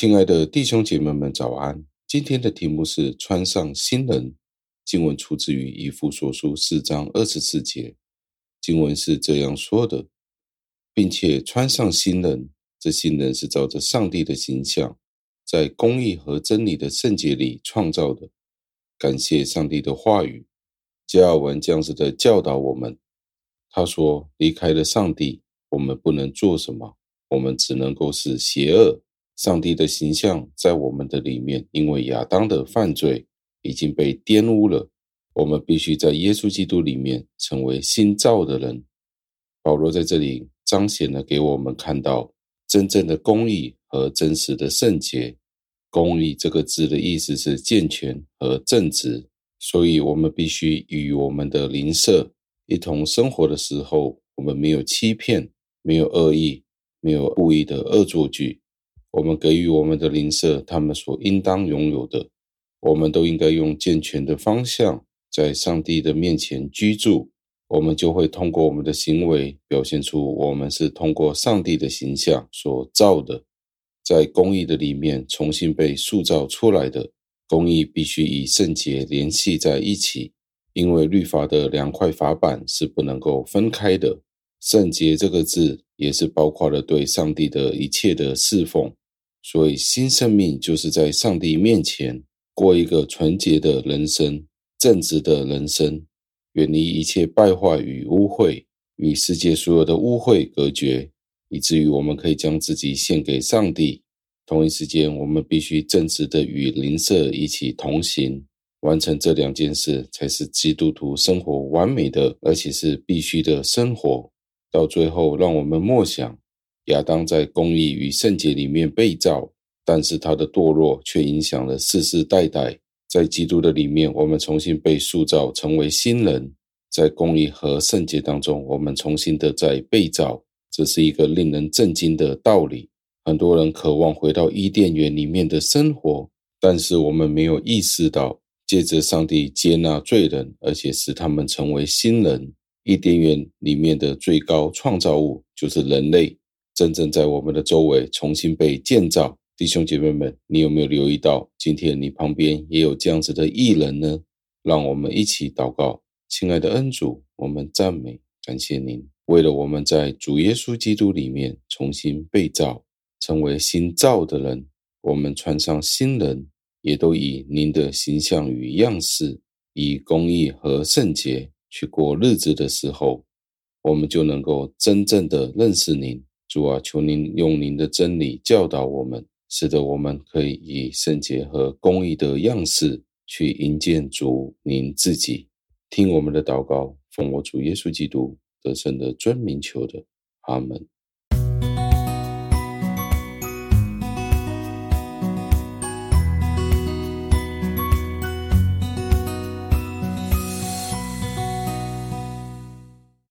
亲爱的弟兄姐妹们，早安！今天的题目是穿上新人。经文出自于以弗所书四章二十四节。经文是这样说的，并且穿上新人，这新人是照着上帝的形象，在公义和真理的圣洁里创造的。感谢上帝的话语，加尔文这样子的教导我们。他说：离开了上帝，我们不能做什么，我们只能够是邪恶。上帝的形象在我们的里面，因为亚当的犯罪已经被玷污了。我们必须在耶稣基督里面成为新造的人。保罗在这里彰显了给我们看到真正的公义和真实的圣洁。公义这个字的意思是健全和正直，所以我们必须与我们的邻舍一同生活的时候，我们没有欺骗，没有恶意，没有故意的恶作剧。我们给予我们的邻舍他们所应当拥有的，我们都应该用健全的方向在上帝的面前居住。我们就会通过我们的行为表现出我们是通过上帝的形象所造的，在公义的里面重新被塑造出来的。公义必须与圣洁联系在一起，因为律法的两块法板是不能够分开的。圣洁这个字也是包括了对上帝的一切的侍奉。所以，新生命就是在上帝面前过一个纯洁的人生、正直的人生，远离一切败坏与污秽，与世界所有的污秽隔绝，以至于我们可以将自己献给上帝。同一时间，我们必须正直的与邻舍一起同行，完成这两件事，才是基督徒生活完美的，而且是必须的生活。到最后，让我们默想。亚当在公义与圣洁里面被造，但是他的堕落却影响了世世代代。在基督的里面，我们重新被塑造成为新人，在公义和圣洁当中，我们重新的在被造。这是一个令人震惊的道理。很多人渴望回到伊甸园里面的生活，但是我们没有意识到，借着上帝接纳罪人，而且使他们成为新人。伊甸园里面的最高创造物就是人类。真正在我们的周围重新被建造，弟兄姐妹们，你有没有留意到，今天你旁边也有这样子的艺人呢？让我们一起祷告，亲爱的恩主，我们赞美感谢您，为了我们在主耶稣基督里面重新被造，成为新造的人，我们穿上新人，也都以您的形象与样式，以公义和圣洁去过日子的时候，我们就能够真正的认识您。主啊，求您用您的真理教导我们，使得我们可以以圣洁和公义的样式去迎见主您自己。听我们的祷告，奉我主耶稣基督得胜的尊名求的，阿门。